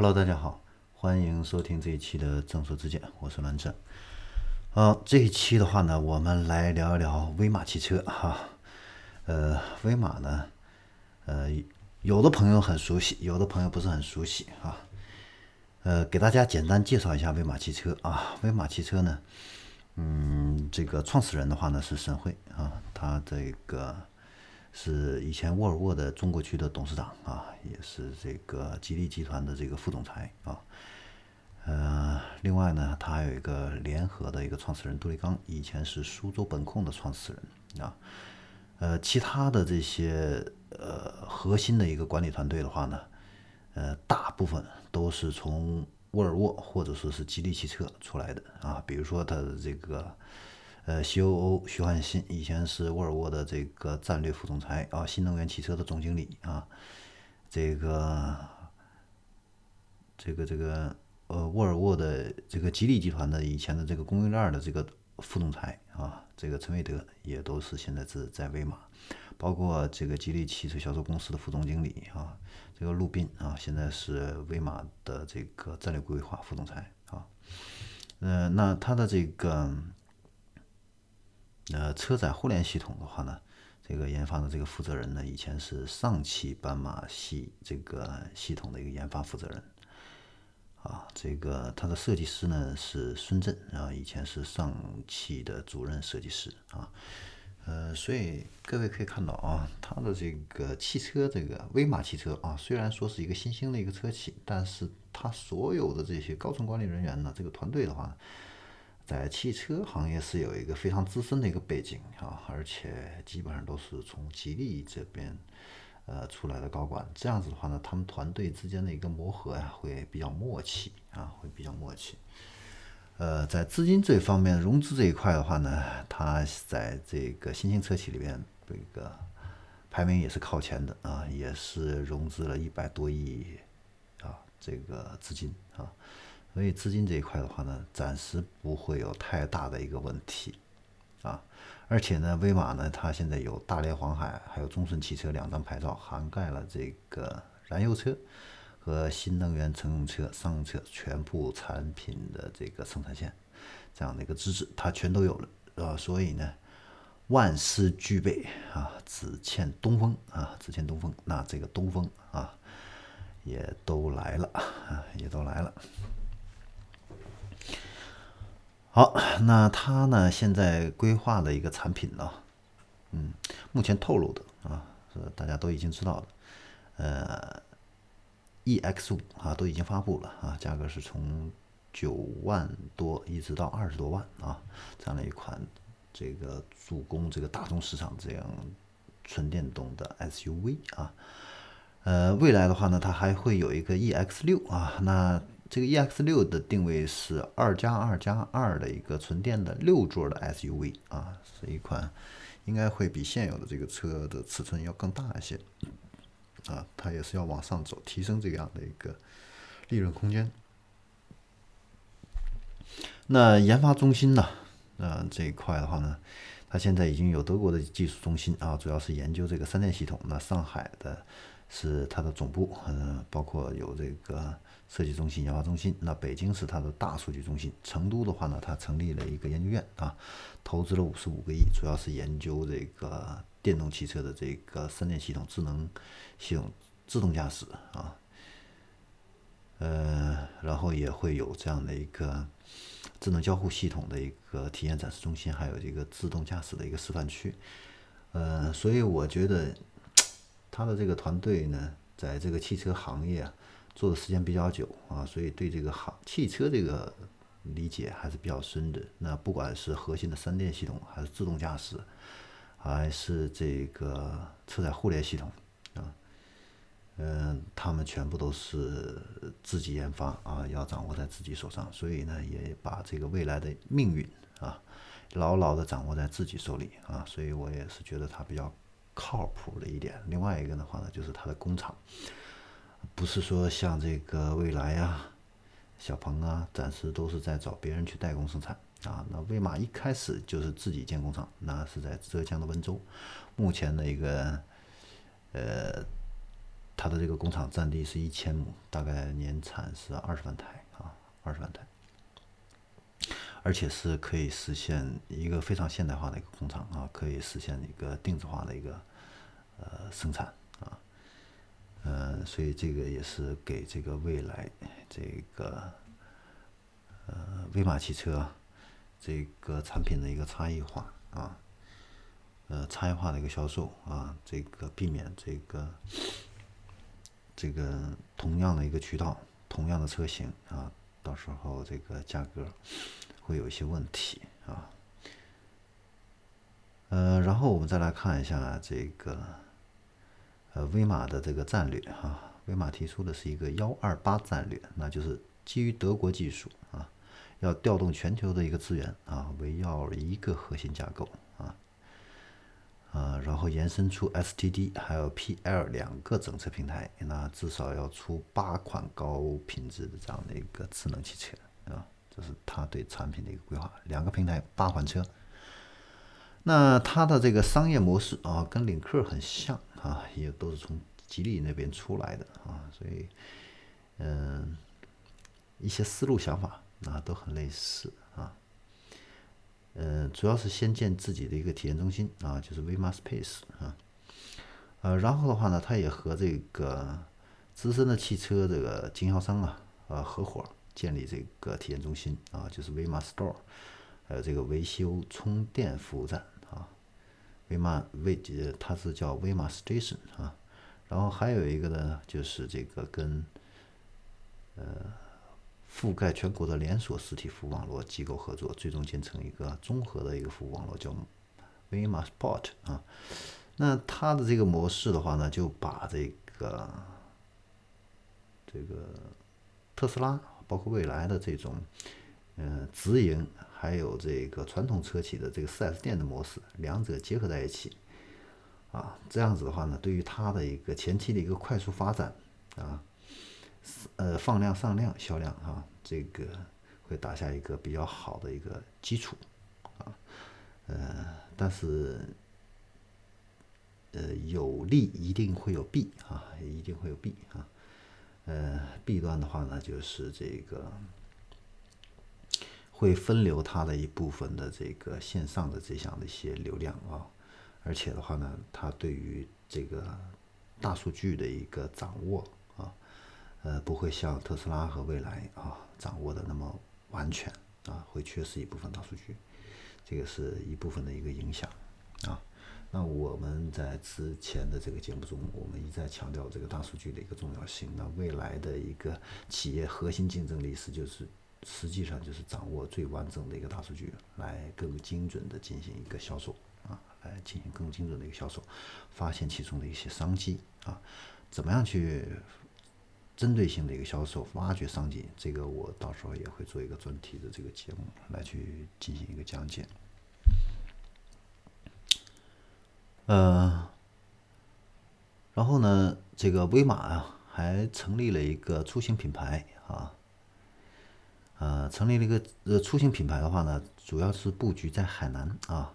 Hello，大家好，欢迎收听这一期的正说之见，我是栾正。好，这一期的话呢，我们来聊一聊威马汽车哈。呃，威马呢，呃，有的朋友很熟悉，有的朋友不是很熟悉啊。呃，给大家简单介绍一下威马汽车啊。威马汽车呢，嗯，这个创始人的话呢是沈慧啊，他这个。是以前沃尔沃的中国区的董事长啊，也是这个吉利集团的这个副总裁啊。呃，另外呢，他还有一个联合的一个创始人杜立刚，以前是苏州本控的创始人啊。呃，其他的这些呃核心的一个管理团队的话呢，呃，大部分都是从沃尔沃或者说是吉利汽车出来的啊。比如说他的这个。呃，COO 徐汉新以前是沃尔沃的这个战略副总裁啊，新能源汽车的总经理啊，这个这个这个呃，沃尔沃的这个吉利集团的以前的这个供应链的这个副总裁啊，这个陈伟德也都是现在是在威马，包括这个吉利汽车销售公司的副总经理啊，这个陆斌啊，现在是威马的这个战略规划副总裁啊，呃，那他的这个。呃，车载互联系统的话呢，这个研发的这个负责人呢，以前是上汽斑马系这个系统的一个研发负责人，啊，这个他的设计师呢是孙振啊，以前是上汽的主任设计师啊，呃，所以各位可以看到啊，他的这个汽车这个威马汽车啊，虽然说是一个新兴的一个车企，但是他所有的这些高层管理人员呢，这个团队的话。在汽车行业是有一个非常资深的一个背景啊，而且基本上都是从吉利这边呃出来的高管。这样子的话呢，他们团队之间的一个磨合呀，会比较默契啊，会比较默契。呃，在资金这方面融资这一块的话呢，它在这个新兴车企里边这个排名也是靠前的啊，也是融资了一百多亿啊这个资金啊。所以资金这一块的话呢，暂时不会有太大的一个问题，啊，而且呢，威马呢，它现在有大连黄海还有中顺汽车两张牌照，涵盖了这个燃油车和新能源乘用车、商用车全部产品的这个生产线，这样的一个资质，它全都有了，啊，所以呢，万事俱备啊，只欠东风啊，只欠东风，那这个东风啊，也都来了啊，也都来了。好，那他呢？现在规划的一个产品呢，嗯，目前透露的啊，是大家都已经知道了，呃，EX 五啊都已经发布了啊，价格是从九万多一直到二十多万啊，这样的一款这个主攻这个大众市场这样纯电动的 SUV 啊，呃，未来的话呢，它还会有一个 EX 六啊，那。这个 EX 六的定位是二加二加二的一个纯电的六座的 SUV 啊，是一款应该会比现有的这个车的尺寸要更大一些啊，它也是要往上走，提升这样的一个利润空间。那研发中心呢？嗯，这一块的话呢，它现在已经有德国的技术中心啊，主要是研究这个三电系统。那上海的是它的总部，嗯，包括有这个。设计中心、研发中心，那北京是它的大数据中心。成都的话呢，它成立了一个研究院啊，投资了五十五个亿，主要是研究这个电动汽车的这个三电系统、智能系统、自动驾驶啊。呃，然后也会有这样的一个智能交互系统的一个体验展示中心，还有这个自动驾驶的一个示范区。呃，所以我觉得他的这个团队呢，在这个汽车行业啊。做的时间比较久啊，所以对这个行汽车这个理解还是比较深的。那不管是核心的三电系统，还是自动驾驶，还是这个车载互联系统啊，嗯，他们全部都是自己研发啊，要掌握在自己手上。所以呢，也把这个未来的命运啊，牢牢的掌握在自己手里啊。所以我也是觉得它比较靠谱的一点。另外一个的话呢，就是它的工厂。不是说像这个蔚来啊、小鹏啊，暂时都是在找别人去代工生产啊。那威马一开始就是自己建工厂，那是在浙江的温州。目前的一个呃它的这个工厂占地是一千亩，大概年产是二十万台啊，二十万台，而且是可以实现一个非常现代化的一个工厂啊，可以实现一个定制化的一个呃生产，呃，所以这个也是给这个未来这个呃威马汽车这个产品的一个差异化啊。呃，差异化的一个销售啊，这个避免这个这个同样的一个渠道，同样的车型啊，到时候这个价格会有一些问题啊。呃，然后我们再来看一下这个呃威马的这个战略哈，威马提出的是一个幺二八战略，那就是基于德国技术啊，要调动全球的一个资源啊，围绕一个核心架构。啊，然后延伸出 STD 还有 PL 两个整车平台，那至少要出八款高品质的这样的一个智能汽车啊，这是他对产品的一个规划。两个平台八款车，那它的这个商业模式啊，跟领克很像啊，也都是从吉利那边出来的啊，所以嗯，一些思路想法啊都很类似啊。呃，主要是先建自己的一个体验中心啊，就是 Vma Space 啊，呃，然后的话呢，他也和这个资深的汽车这个经销商啊，呃，合伙建立这个体验中心啊，就是 Vma Store，还有这个维修充电服务站啊，Vma V 它是叫 Vma Station 啊，然后还有一个呢，就是这个跟呃。覆盖全国的连锁实体服务网络机构合作，最终建成一个综合的一个服务网络，叫 Vma Sport 啊。那它的这个模式的话呢，就把这个这个特斯拉，包括未来的这种嗯直营，还有这个传统车企的这个 4S 店的模式，两者结合在一起啊。这样子的话呢，对于它的一个前期的一个快速发展啊。呃，放量上量销量啊，这个会打下一个比较好的一个基础啊，呃，但是呃有利一定会有弊啊，一定会有弊啊，呃，弊端的话呢，就是这个会分流它的一部分的这个线上的这项的一些流量啊，而且的话呢，它对于这个大数据的一个掌握啊。呃，不会像特斯拉和蔚来啊掌握的那么完全啊，会缺失一部分大数据，这个是一部分的一个影响啊。那我们在之前的这个节目中，我们一再强调这个大数据的一个重要性。那未来的一个企业核心竞争力是，就是实际上就是掌握最完整的一个大数据，来更精准的进行一个销售啊，来进行更精准的一个销售，发现其中的一些商机啊，怎么样去？针对性的一个销售，挖掘商机，这个我到时候也会做一个专题的这个节目来去进行一个讲解。呃，然后呢，这个威马啊，还成立了一个出行品牌啊，呃，成立了一个呃出行品牌的话呢，主要是布局在海南啊。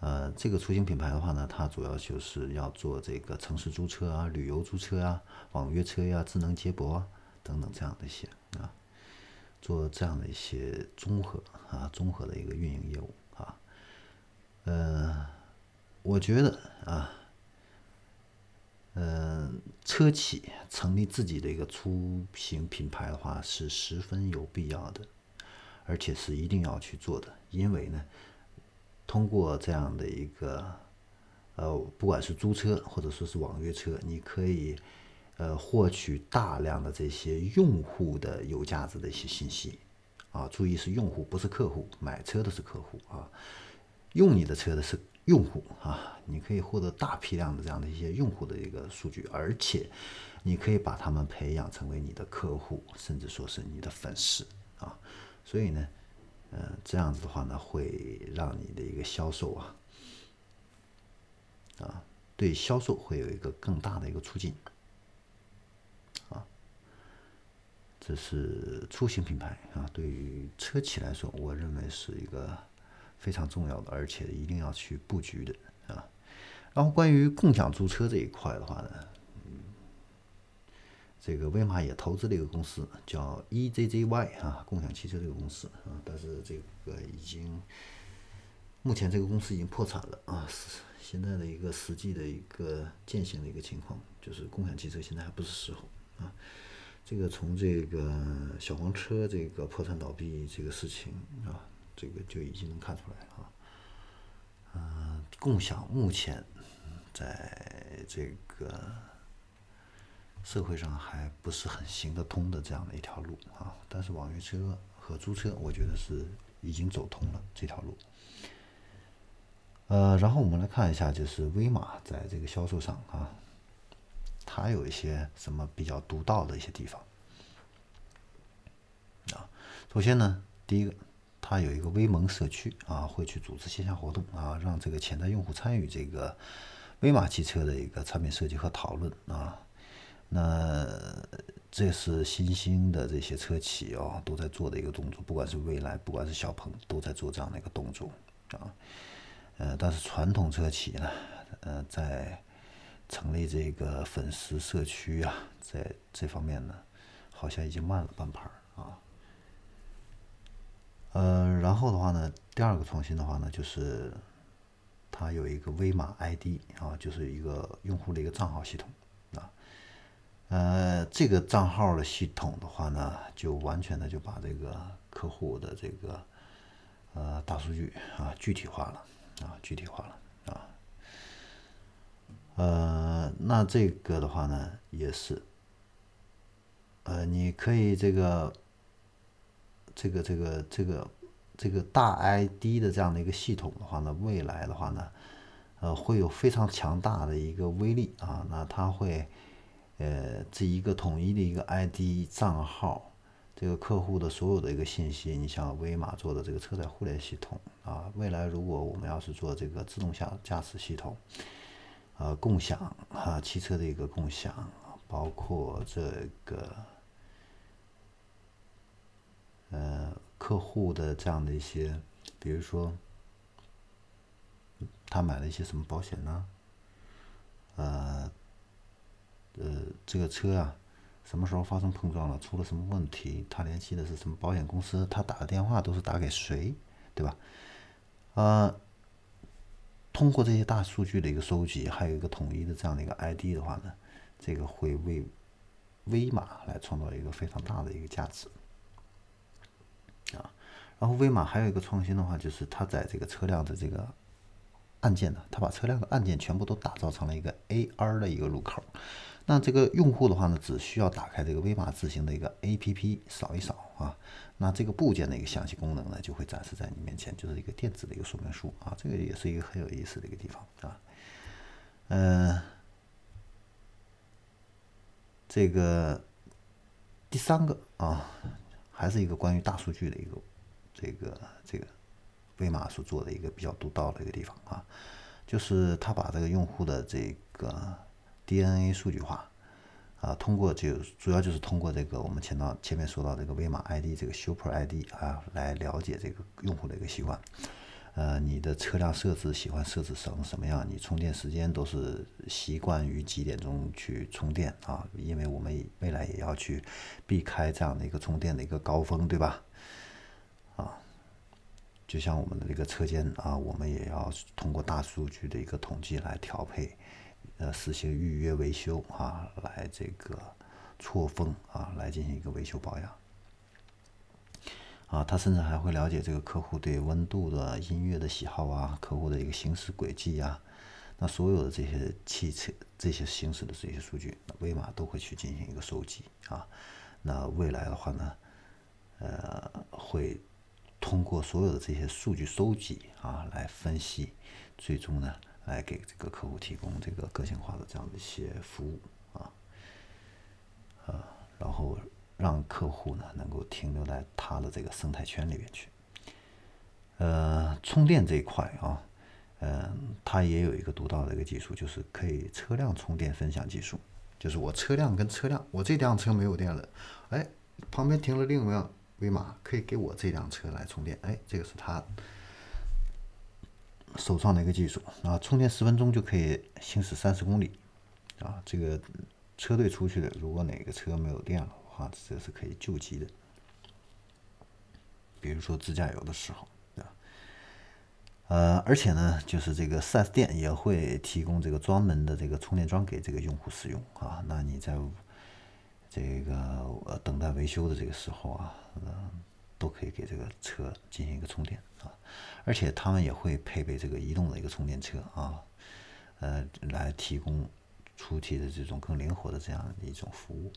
呃，这个出行品牌的话呢，它主要就是要做这个城市租车啊、旅游租车啊、网约车呀、智能接驳啊等等这样的一些啊，做这样的一些综合啊、综合的一个运营业务啊。呃，我觉得啊，嗯，车企成立自己的一个出行品牌的话是十分有必要的，而且是一定要去做的，因为呢。通过这样的一个，呃，不管是租车或者说是网约车，你可以，呃，获取大量的这些用户的有价值的一些信息，啊，注意是用户，不是客户，买车的是客户啊，用你的车的是用户啊，你可以获得大批量的这样的一些用户的一个数据，而且你可以把他们培养成为你的客户，甚至说是你的粉丝啊，所以呢。嗯，这样子的话呢，会让你的一个销售啊，啊，对销售会有一个更大的一个促进，啊，这是出行品牌啊，对于车企来说，我认为是一个非常重要的，而且一定要去布局的啊。然后关于共享租车这一块的话呢，嗯这个威马也投资了一个公司，叫 EZZY 啊，共享汽车这个公司啊，但是这个已经目前这个公司已经破产了啊。现在的一个实际的一个践行的一个情况，就是共享汽车现在还不是时候啊。这个从这个小黄车这个破产倒闭这个事情啊，这个就已经能看出来啊。嗯，共享目前在这个社会上还不是很行得通的这样的一条路啊。但是网约车和租车，我觉得是已经走通了这条路。呃，然后我们来看一下，就是威马在这个销售上啊，它有一些什么比较独到的一些地方啊。首先呢，第一个，它有一个威盟社区啊，会去组织线下活动啊，让这个潜在用户参与这个威马汽车的一个产品设计和讨论啊。那这是新兴的这些车企哦都在做的一个动作，不管是蔚来，不管是小鹏，都在做这样的一个动作啊。呃，但是传统车企呢，呃，在成立这个粉丝社区啊，在这方面呢，好像已经慢了半拍儿。呃，然后的话呢，第二个创新的话呢，就是它有一个威马 ID 啊，就是一个用户的一个账号系统啊。呃，这个账号的系统的话呢，就完全的就把这个客户的这个呃大数据啊具体化了。啊，具体化了啊，呃，那这个的话呢，也是，呃，你可以这个，这个这个这个这个大 ID 的这样的一个系统的话呢，未来的话呢，呃，会有非常强大的一个威力啊，那它会，呃，这一个统一的一个 ID 账号。这个客户的所有的一个信息，你像威马做的这个车载互联系统啊，未来如果我们要是做这个自动驾驾驶系统，呃，共享啊，汽车的一个共享，包括这个呃客户的这样的一些，比如说他买了一些什么保险呢？呃呃，这个车啊。什么时候发生碰撞了？出了什么问题？他联系的是什么保险公司？他打的电话都是打给谁？对吧？呃，通过这些大数据的一个收集，还有一个统一的这样的一个 ID 的话呢，这个会为威马来创造一个非常大的一个价值啊。然后威马还有一个创新的话，就是它在这个车辆的这个按键呢，它把车辆的按键全部都打造成了一个 AR 的一个入口。那这个用户的话呢，只需要打开这个威马自行的一个 APP，扫一扫啊，那这个部件的一个详细功能呢，就会展示在你面前，就是一个电子的一个说明书啊，这个也是一个很有意思的一个地方啊。嗯，这个第三个啊，还是一个关于大数据的一个这个这个威马所做的一个比较独到的一个地方啊，就是他把这个用户的这个。DNA 数据化，啊，通过就主要就是通过这个我们前到前面说到这个威马 ID 这个 Super ID 啊，来了解这个用户的一个习惯，呃，你的车辆设置喜欢设置成什么样？你充电时间都是习惯于几点钟去充电啊？因为我们未来也要去避开这样的一个充电的一个高峰，对吧？啊，就像我们的这个车间啊，我们也要通过大数据的一个统计来调配。呃，实行预约维修啊，来这个错峰啊，来进行一个维修保养。啊，他甚至还会了解这个客户对温度的、音乐的喜好啊，客户的一个行驶轨迹啊，那所有的这些汽车、这些行驶的这些数据，威马都会去进行一个收集啊。那未来的话呢，呃，会通过所有的这些数据收集啊，来分析，最终呢。来给这个客户提供这个个性化的这样的一些服务啊，呃，然后让客户呢能够停留在他的这个生态圈里面去。呃，充电这一块啊，嗯，它也有一个独到的一个技术，就是可以车辆充电分享技术。就是我车辆跟车辆，我这辆车没有电了，哎，旁边停了另一辆威马，可以给我这辆车来充电。哎，这个是它。首创的一个技术啊，充电十分钟就可以行驶三十公里，啊，这个车队出去的，如果哪个车没有电了话，这是可以救急的。比如说自驾游的时候，对吧？呃，而且呢，就是这个 4S 店也会提供这个专门的这个充电桩给这个用户使用啊。那你在这个呃等待维修的这个时候啊，呃，都可以给这个车进行一个充电啊。而且他们也会配备这个移动的一个充电车啊，呃，来提供出题的这种更灵活的这样一种服务。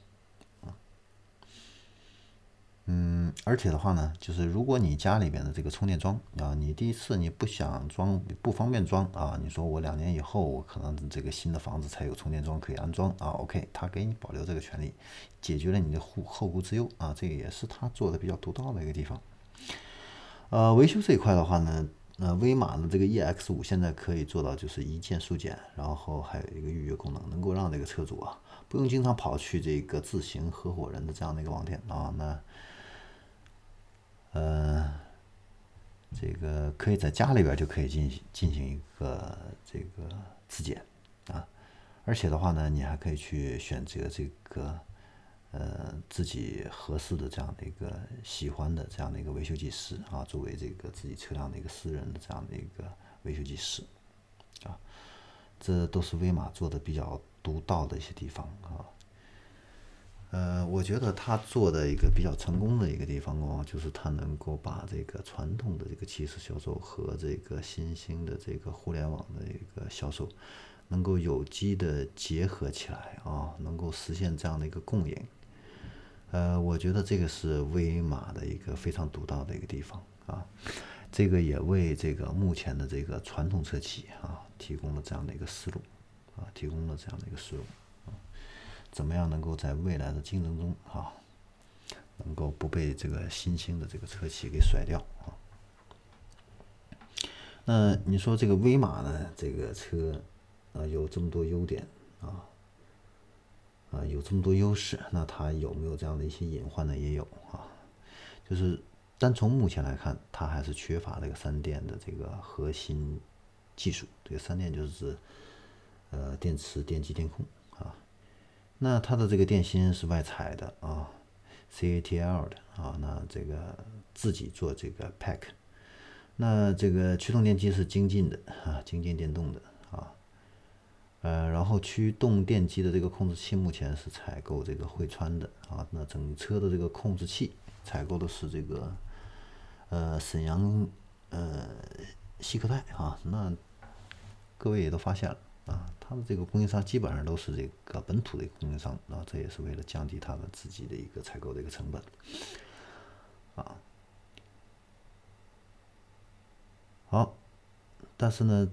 嗯，而且的话呢，就是如果你家里边的这个充电桩啊，你第一次你不想装，不方便装啊，你说我两年以后我可能这个新的房子才有充电桩可以安装啊，OK，他给你保留这个权利，解决了你的后后顾之忧啊，这个也是他做的比较独到的一个地方。呃，维修这一块的话呢，呃，威马的这个 EX 五现在可以做到就是一键速检，然后还有一个预约功能，能够让这个车主啊不用经常跑去这个自行合伙人的这样的一个网店啊，那。呃，这个可以在家里边就可以进行进行一个这个自检啊，而且的话呢，你还可以去选择这个呃自己合适的这样的一个喜欢的这样的一个维修技师啊，作为这个自己车辆的一个私人的这样的一个维修技师啊，这都是威马做的比较独到的一些地方啊。呃，我觉得他做的一个比较成功的一个地方哦，就是他能够把这个传统的这个汽车销售和这个新兴的这个互联网的一个销售，能够有机的结合起来啊，能够实现这样的一个共赢。呃，我觉得这个是威马的一个非常独到的一个地方啊，这个也为这个目前的这个传统车企啊提供了这样的一个思路啊，提供了这样的一个思路。怎么样能够在未来的竞争中啊，能够不被这个新兴的这个车企给甩掉啊？那你说这个威马呢？这个车啊有这么多优点啊，啊有这么多优势，那它有没有这样的一些隐患呢？也有啊，就是单从目前来看，它还是缺乏这个三电的这个核心技术。这个三电就是指呃电池、电机、电控。那它的这个电芯是外采的啊，CATL 的啊，那这个自己做这个 pack，那这个驱动电机是精进的啊，精进电动的啊，呃，然后驱动电机的这个控制器目前是采购这个汇川的啊，那整车的这个控制器采购的是这个呃沈阳呃西科泰啊，那各位也都发现了。啊，它的这个供应商基本上都是这个本土的供应商啊，这也是为了降低他们自己的一个采购的一个成本啊。好，但是呢，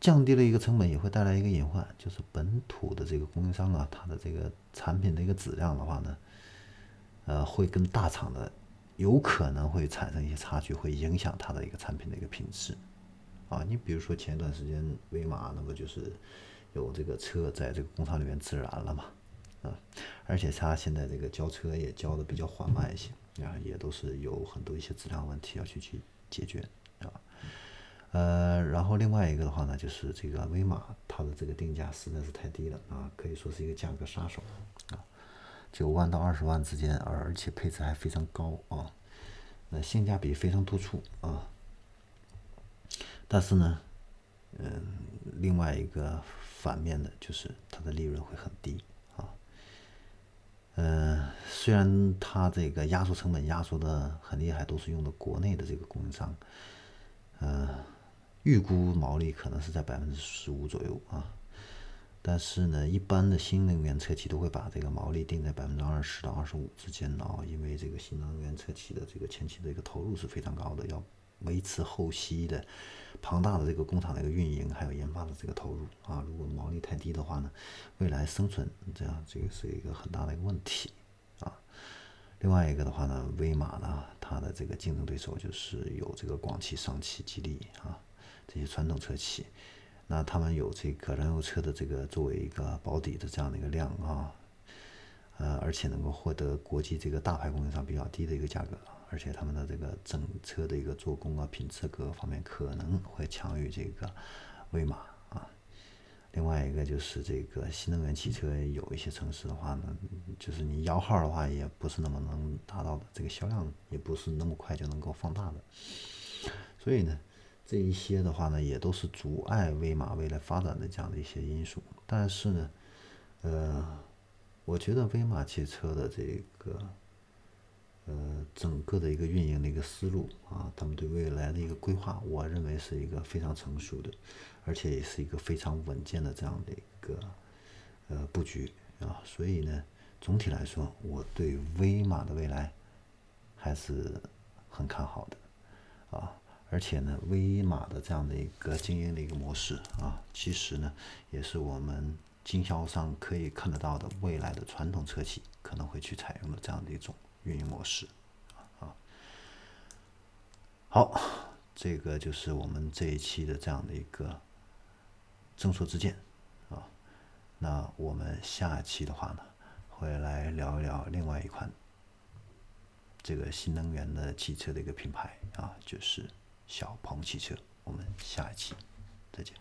降低了一个成本，也会带来一个隐患，就是本土的这个供应商啊，它的这个产品的一个质量的话呢，呃，会跟大厂的有可能会产生一些差距，会影响它的一个产品的一个品质。啊，你比如说前一段时间威马那不就是有这个车在这个工厂里面自燃了嘛，啊，而且它现在这个交车也交的比较缓慢一些，啊，也都是有很多一些质量问题要去去解决，啊，呃，然后另外一个的话呢，就是这个威马它的这个定价实在是太低了，啊，可以说是一个价格杀手，啊，九万到二十万之间，而且配置还非常高啊，那性价比非常突出啊。但是呢，嗯，另外一个反面的就是它的利润会很低啊。嗯，虽然它这个压缩成本压缩的很厉害，都是用的国内的这个供应商，嗯，预估毛利可能是在百分之十五左右啊。但是呢，一般的新能源车企都会把这个毛利定在百分之二十到二十五之间啊，因为这个新能源车企的这个前期的一个投入是非常高的，要维持后期的。庞大的这个工厂的一个运营，还有研发的这个投入啊，如果毛利太低的话呢，未来生存这样这个是一个很大的一个问题啊。另外一个的话呢，威马呢，它的这个竞争对手就是有这个广汽、上汽、吉利啊这些传统车企，那他们有这个燃油车的这个作为一个保底的这样的一个量啊，呃，而且能够获得国际这个大牌供应商比较低的一个价格。而且他们的这个整车的一个做工啊、品质各个方面可能会强于这个威马啊，另外一个就是这个新能源汽车，有一些城市的话呢，就是你摇号的话，也不是那么能达到的，这个销量也不是那么快就能够放大的。所以呢，这一些的话呢，也都是阻碍威马未来发展的这样的一些因素。但是呢，呃，我觉得威马汽车的这个。呃，整个的一个运营的一个思路啊，他们对未来的一个规划，我认为是一个非常成熟的，而且也是一个非常稳健的这样的一个呃布局啊。所以呢，总体来说，我对威马的未来还是很看好的啊。而且呢，威马的这样的一个经营的一个模式啊，其实呢，也是我们经销商可以看得到的未来的传统车企可能会去采用的这样的一种。运营模式，啊，好，这个就是我们这一期的这样的一个正说之见，啊，那我们下期的话呢，会来聊一聊另外一款这个新能源的汽车的一个品牌啊，就是小鹏汽车，我们下一期再见。